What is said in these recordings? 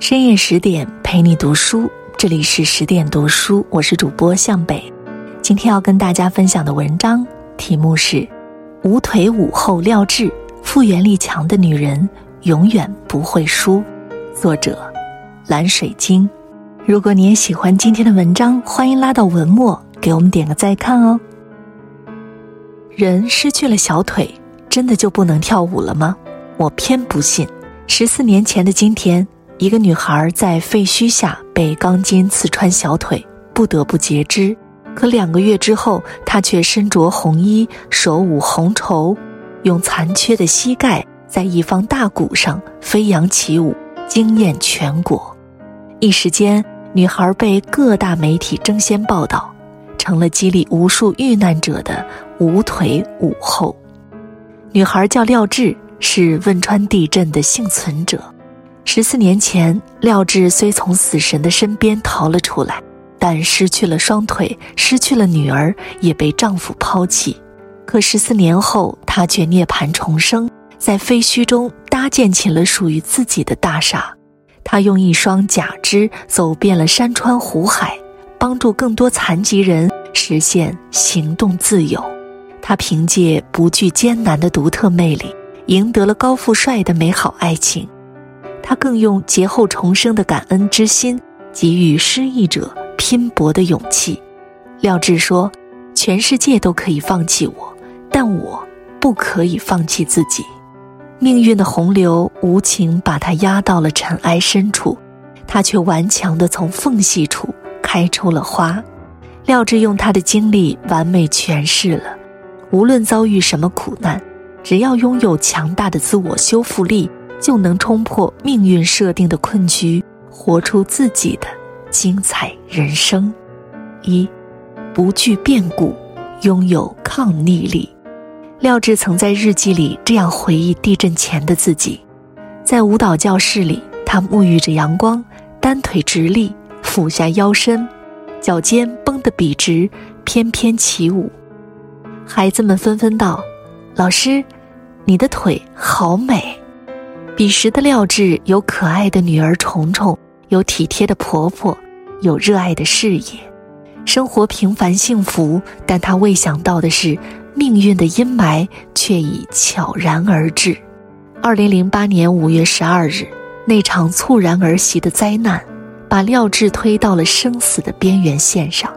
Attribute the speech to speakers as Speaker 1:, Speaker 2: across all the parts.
Speaker 1: 深夜十点陪你读书，这里是十点读书，我是主播向北。今天要跟大家分享的文章题目是《无腿舞后廖智，复原力强的女人永远不会输》，作者蓝水晶。如果你也喜欢今天的文章，欢迎拉到文末给我们点个再看哦。人失去了小腿，真的就不能跳舞了吗？我偏不信。十四年前的今天。一个女孩在废墟下被钢筋刺穿小腿，不得不截肢。可两个月之后，她却身着红衣，手舞红绸，用残缺的膝盖在一方大鼓上飞扬起舞，惊艳全国。一时间，女孩被各大媒体争先报道，成了激励无数遇难者的无腿舞后。女孩叫廖智，是汶川地震的幸存者。十四年前，廖智虽从死神的身边逃了出来，但失去了双腿，失去了女儿，也被丈夫抛弃。可十四年后，她却涅槃重生，在废墟中搭建起了属于自己的大厦。她用一双假肢走遍了山川湖海，帮助更多残疾人实现行动自由。她凭借不惧艰难的独特魅力，赢得了高富帅的美好爱情。他更用劫后重生的感恩之心，给予失意者拼搏的勇气。廖智说：“全世界都可以放弃我，但我不可以放弃自己。命运的洪流无情把他压到了尘埃深处，他却顽强地从缝隙处开出了花。”廖智用他的经历完美诠释了：无论遭遇什么苦难，只要拥有强大的自我修复力。就能冲破命运设定的困局，活出自己的精彩人生。一，不惧变故，拥有抗逆力。廖智曾在日记里这样回忆地震前的自己：在舞蹈教室里，他沐浴着阳光，单腿直立，俯下腰身，脚尖绷得笔直，翩翩起舞。孩子们纷纷道：“老师，你的腿好美。”彼时的廖智有可爱的女儿虫虫，有体贴的婆婆，有热爱的事业，生活平凡幸福。但她未想到的是，命运的阴霾却已悄然而至。二零零八年五月十二日，那场猝然而袭的灾难，把廖智推到了生死的边缘线上。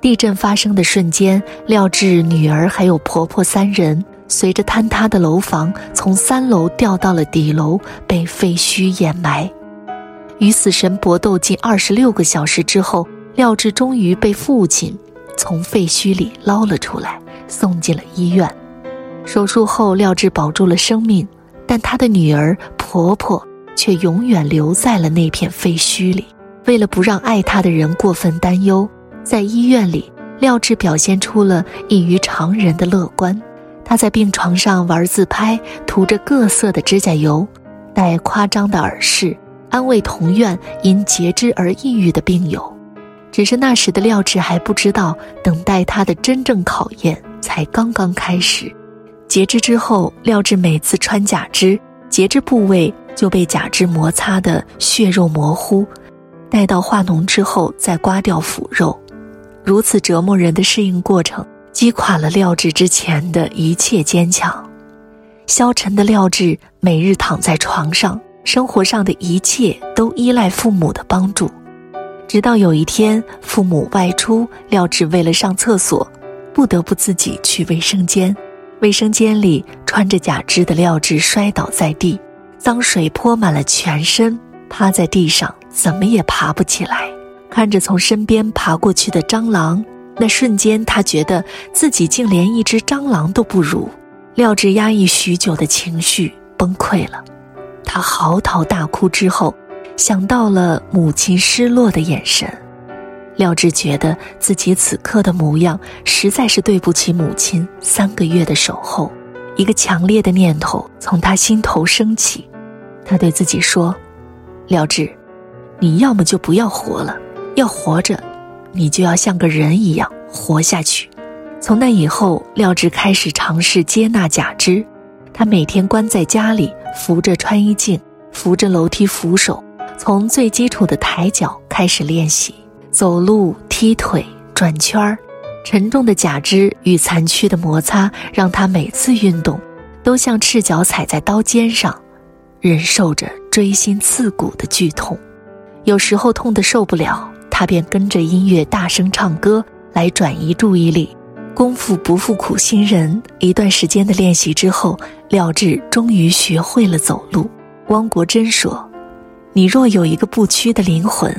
Speaker 1: 地震发生的瞬间，廖智女儿还有婆婆三人。随着坍塌的楼房从三楼掉到了底楼，被废墟掩埋。与死神搏斗近二十六个小时之后，廖智终于被父亲从废墟里捞了出来，送进了医院。手术后，廖智保住了生命，但他的女儿、婆婆却永远留在了那片废墟里。为了不让爱他的人过分担忧，在医院里，廖智表现出了异于常人的乐观。他在病床上玩自拍，涂着各色的指甲油，戴夸张的耳饰，安慰同院因截肢而抑郁的病友。只是那时的廖智还不知道，等待他的真正考验才刚刚开始。截肢之后，廖智每次穿假肢，截肢部位就被假肢摩擦的血肉模糊，待到化脓之后再刮掉腐肉，如此折磨人的适应过程。击垮了廖智之前的一切坚强，消沉的廖智每日躺在床上，生活上的一切都依赖父母的帮助。直到有一天，父母外出，廖智为了上厕所，不得不自己去卫生间。卫生间里，穿着假肢的廖智摔倒在地，脏水泼满了全身，趴在地上，怎么也爬不起来。看着从身边爬过去的蟑螂。那瞬间，他觉得自己竟连一只蟑螂都不如。廖智压抑许久的情绪崩溃了，他嚎啕大哭之后，想到了母亲失落的眼神。廖智觉得自己此刻的模样实在是对不起母亲三个月的守候。一个强烈的念头从他心头升起，他对自己说：“廖智，你要么就不要活了，要活着。”你就要像个人一样活下去。从那以后，廖智开始尝试接纳假肢。他每天关在家里，扶着穿衣镜，扶着楼梯扶手，从最基础的抬脚开始练习，走路、踢腿、转圈儿。沉重的假肢与残躯的摩擦，让他每次运动，都像赤脚踩在刀尖上，忍受着锥心刺骨的剧痛。有时候痛得受不了，他便跟着音乐大声唱歌来转移注意力。功夫不负苦心人，一段时间的练习之后，廖智终于学会了走路。汪国真说：“你若有一个不屈的灵魂，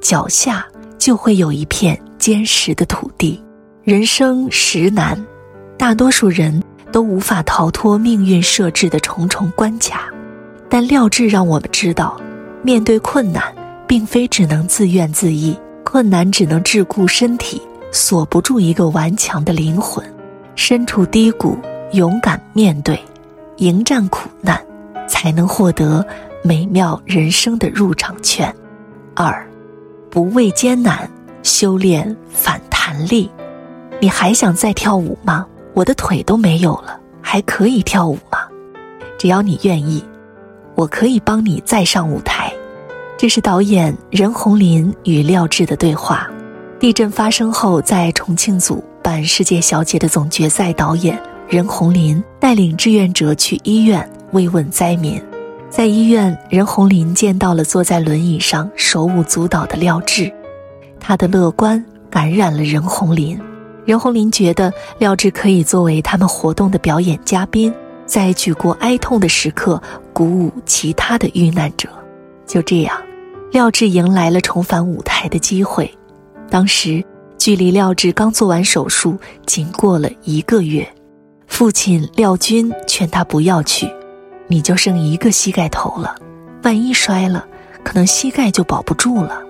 Speaker 1: 脚下就会有一片坚实的土地。”人生实难，大多数人都无法逃脱命运设置的重重关卡，但廖智让我们知道，面对困难，并非只能自怨自艾，困难只能桎梏身体，锁不住一个顽强的灵魂。身处低谷，勇敢面对，迎战苦难，才能获得美妙人生的入场券。二，不畏艰难，修炼反弹力。你还想再跳舞吗？我的腿都没有了，还可以跳舞吗？只要你愿意，我可以帮你再上舞台。这是导演任红林与廖智的对话。地震发生后，在重庆组办《世界小姐》的总决赛导演任红林带领志愿者去医院慰问灾民。在医院，任红林见到了坐在轮椅上手舞足蹈的廖智，他的乐观感染了任红林。任红林觉得廖智可以作为他们活动的表演嘉宾，在举国哀痛的时刻鼓舞其他的遇难者。就这样，廖智迎来了重返舞台的机会。当时，距离廖智刚做完手术仅过了一个月，父亲廖军劝他不要去，你就剩一个膝盖头了，万一摔了，可能膝盖就保不住了。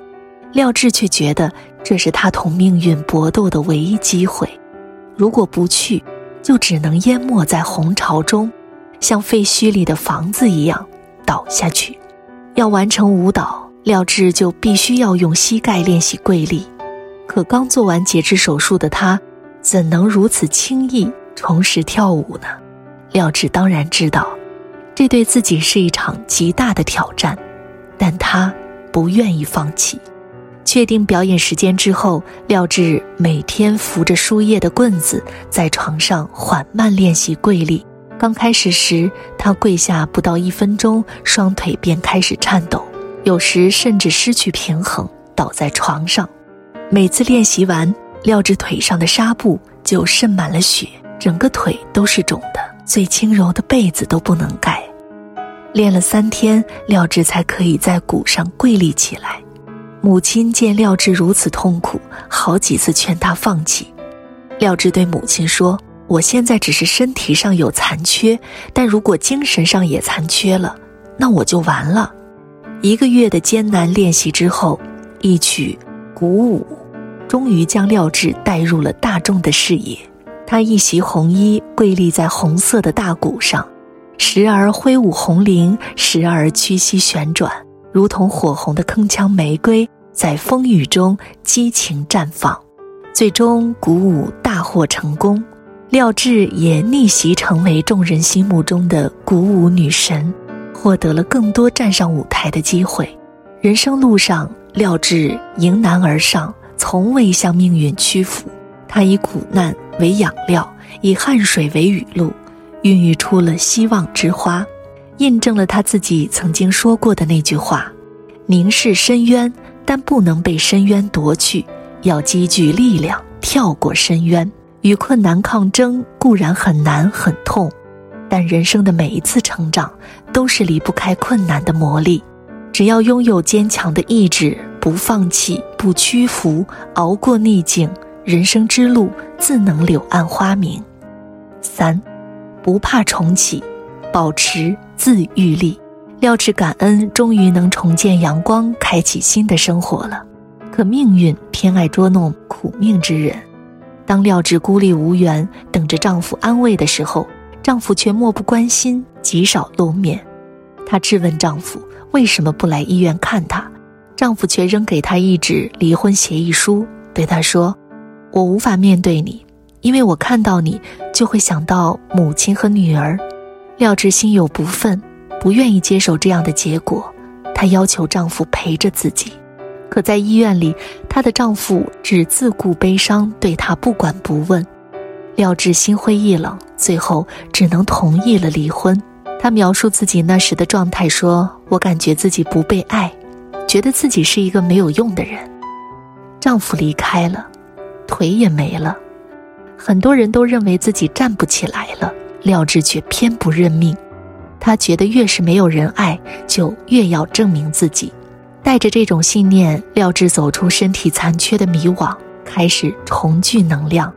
Speaker 1: 廖智却觉得这是他同命运搏斗的唯一机会，如果不去，就只能淹没在红潮中，像废墟里的房子一样倒下去。要完成舞蹈，廖智就必须要用膝盖练习跪立。可刚做完截肢手术的他，怎能如此轻易重拾跳舞呢？廖智当然知道，这对自己是一场极大的挑战，但他不愿意放弃。确定表演时间之后，廖智每天扶着输液的棍子，在床上缓慢练习跪立。刚开始时，他跪下不到一分钟，双腿便开始颤抖，有时甚至失去平衡，倒在床上。每次练习完，廖志腿上的纱布就渗满了血，整个腿都是肿的，最轻柔的被子都不能盖。练了三天，廖志才可以在鼓上跪立起来。母亲见廖志如此痛苦，好几次劝他放弃。廖志对母亲说：“我现在只是身体上有残缺，但如果精神上也残缺了，那我就完了。”一个月的艰难练习之后，一曲《鼓舞》终于将廖智带入了大众的视野。他一袭红衣，跪立在红色的大鼓上，时而挥舞红绫，时而屈膝旋转。如同火红的铿锵玫瑰，在风雨中激情绽放，最终鼓舞大获成功。廖智也逆袭成为众人心目中的鼓舞女神，获得了更多站上舞台的机会。人生路上，廖智迎难而上，从未向命运屈服。他以苦难为养料，以汗水为雨露，孕育出了希望之花。印证了他自己曾经说过的那句话：“凝视深渊，但不能被深渊夺去，要积聚力量，跳过深渊。与困难抗争固然很难很痛，但人生的每一次成长都是离不开困难的磨砺。只要拥有坚强的意志，不放弃，不屈服，熬过逆境，人生之路自能柳暗花明。”三，不怕重启，保持。自愈力，廖智感恩，终于能重见阳光，开启新的生活了。可命运偏爱捉弄苦命之人。当廖智孤立无援，等着丈夫安慰的时候，丈夫却漠不关心，极少露面。她质问丈夫为什么不来医院看她，丈夫却扔给她一纸离婚协议书，对她说：“我无法面对你，因为我看到你就会想到母亲和女儿。”廖智心有不忿，不愿意接受这样的结果，她要求丈夫陪着自己。可在医院里，她的丈夫只自顾悲伤，对她不管不问。廖智心灰意冷，最后只能同意了离婚。她描述自己那时的状态说：“我感觉自己不被爱，觉得自己是一个没有用的人。”丈夫离开了，腿也没了，很多人都认为自己站不起来了。廖智却偏不认命，他觉得越是没有人爱，就越要证明自己。带着这种信念，廖智走出身体残缺的迷惘，开始重聚能量。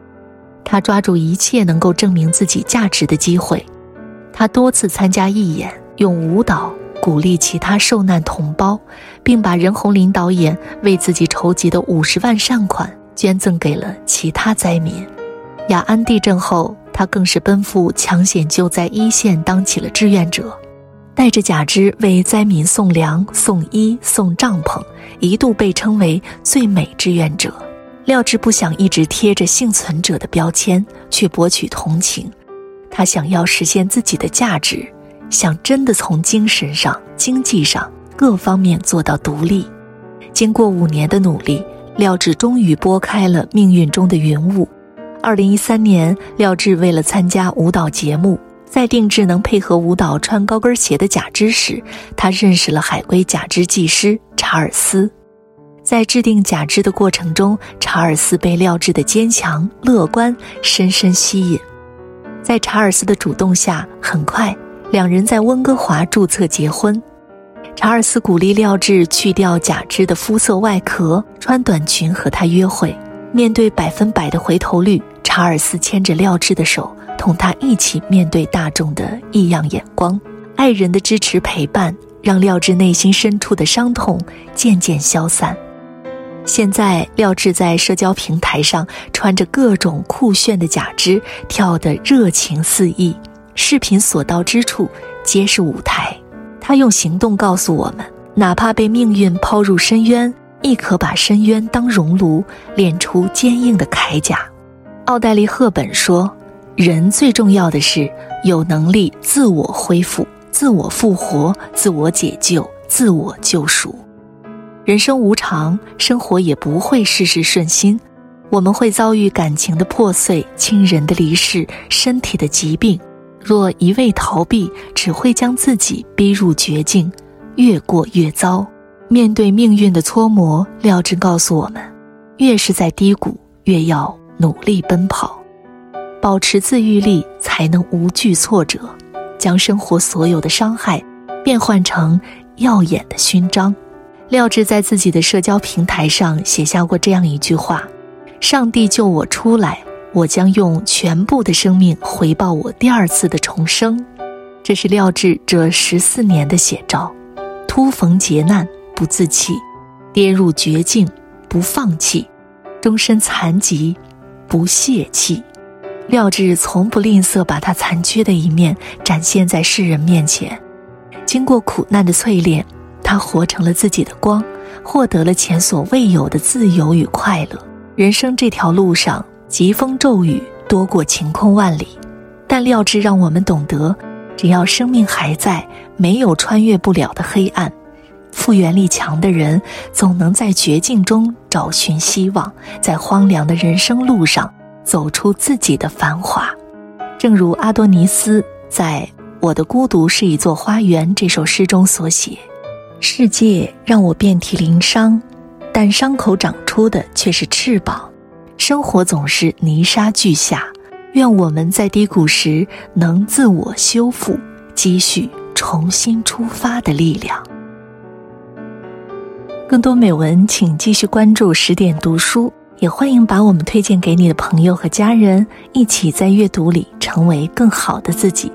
Speaker 1: 他抓住一切能够证明自己价值的机会，他多次参加义演，用舞蹈鼓励其他受难同胞，并把任鸿林导演为自己筹集的五十万善款捐赠给了其他灾民。雅安地震后，他更是奔赴抢险救灾一线，当起了志愿者，带着假肢为灾民送粮、送衣、送帐篷，一度被称为最美志愿者。廖智不想一直贴着幸存者的标签，去博取同情。他想要实现自己的价值，想真的从精神上、经济上各方面做到独立。经过五年的努力，廖智终于拨开了命运中的云雾。二零一三年，廖智为了参加舞蹈节目，在定制能配合舞蹈穿高跟鞋的假肢时，他认识了海归假肢技师查尔斯。在制定假肢的过程中，查尔斯被廖智的坚强、乐观深深吸引。在查尔斯的主动下，很快两人在温哥华注册结婚。查尔斯鼓励廖智去掉假肢的肤色外壳，穿短裙和他约会。面对百分百的回头率，查尔斯牵着廖智的手，同他一起面对大众的异样眼光。爱人的支持陪伴，让廖智内心深处的伤痛渐渐消散。现在，廖智在社交平台上穿着各种酷炫的假肢，跳得热情四溢，视频所到之处皆是舞台。他用行动告诉我们：哪怕被命运抛入深渊，亦可把深渊当熔炉，炼出坚硬的铠甲。奥黛丽·赫本说：“人最重要的是有能力自我恢复、自我复活、自我解救、自我救赎。”人生无常，生活也不会事事顺心。我们会遭遇感情的破碎、亲人的离世、身体的疾病。若一味逃避，只会将自己逼入绝境，越过越糟。面对命运的搓磨，廖智告诉我们：越是在低谷，越要努力奔跑，保持自愈力，才能无惧挫折，将生活所有的伤害变换成耀眼的勋章。廖智在自己的社交平台上写下过这样一句话：“上帝救我出来，我将用全部的生命回报我第二次的重生。”这是廖智这十四年的写照。突逢劫难不自弃，跌入绝境不放弃，终身残疾不泄气。廖智从不吝啬把他残缺的一面展现在世人面前。经过苦难的淬炼。他活成了自己的光，获得了前所未有的自由与快乐。人生这条路上，疾风骤雨多过晴空万里，但廖智让我们懂得，只要生命还在，没有穿越不了的黑暗。复原力强的人，总能在绝境中找寻希望，在荒凉的人生路上走出自己的繁华。正如阿多尼斯在《我的孤独是一座花园》这首诗中所写。世界让我遍体鳞伤，但伤口长出的却是翅膀。生活总是泥沙俱下，愿我们在低谷时能自我修复，积蓄重新出发的力量。更多美文，请继续关注十点读书，也欢迎把我们推荐给你的朋友和家人，一起在阅读里成为更好的自己。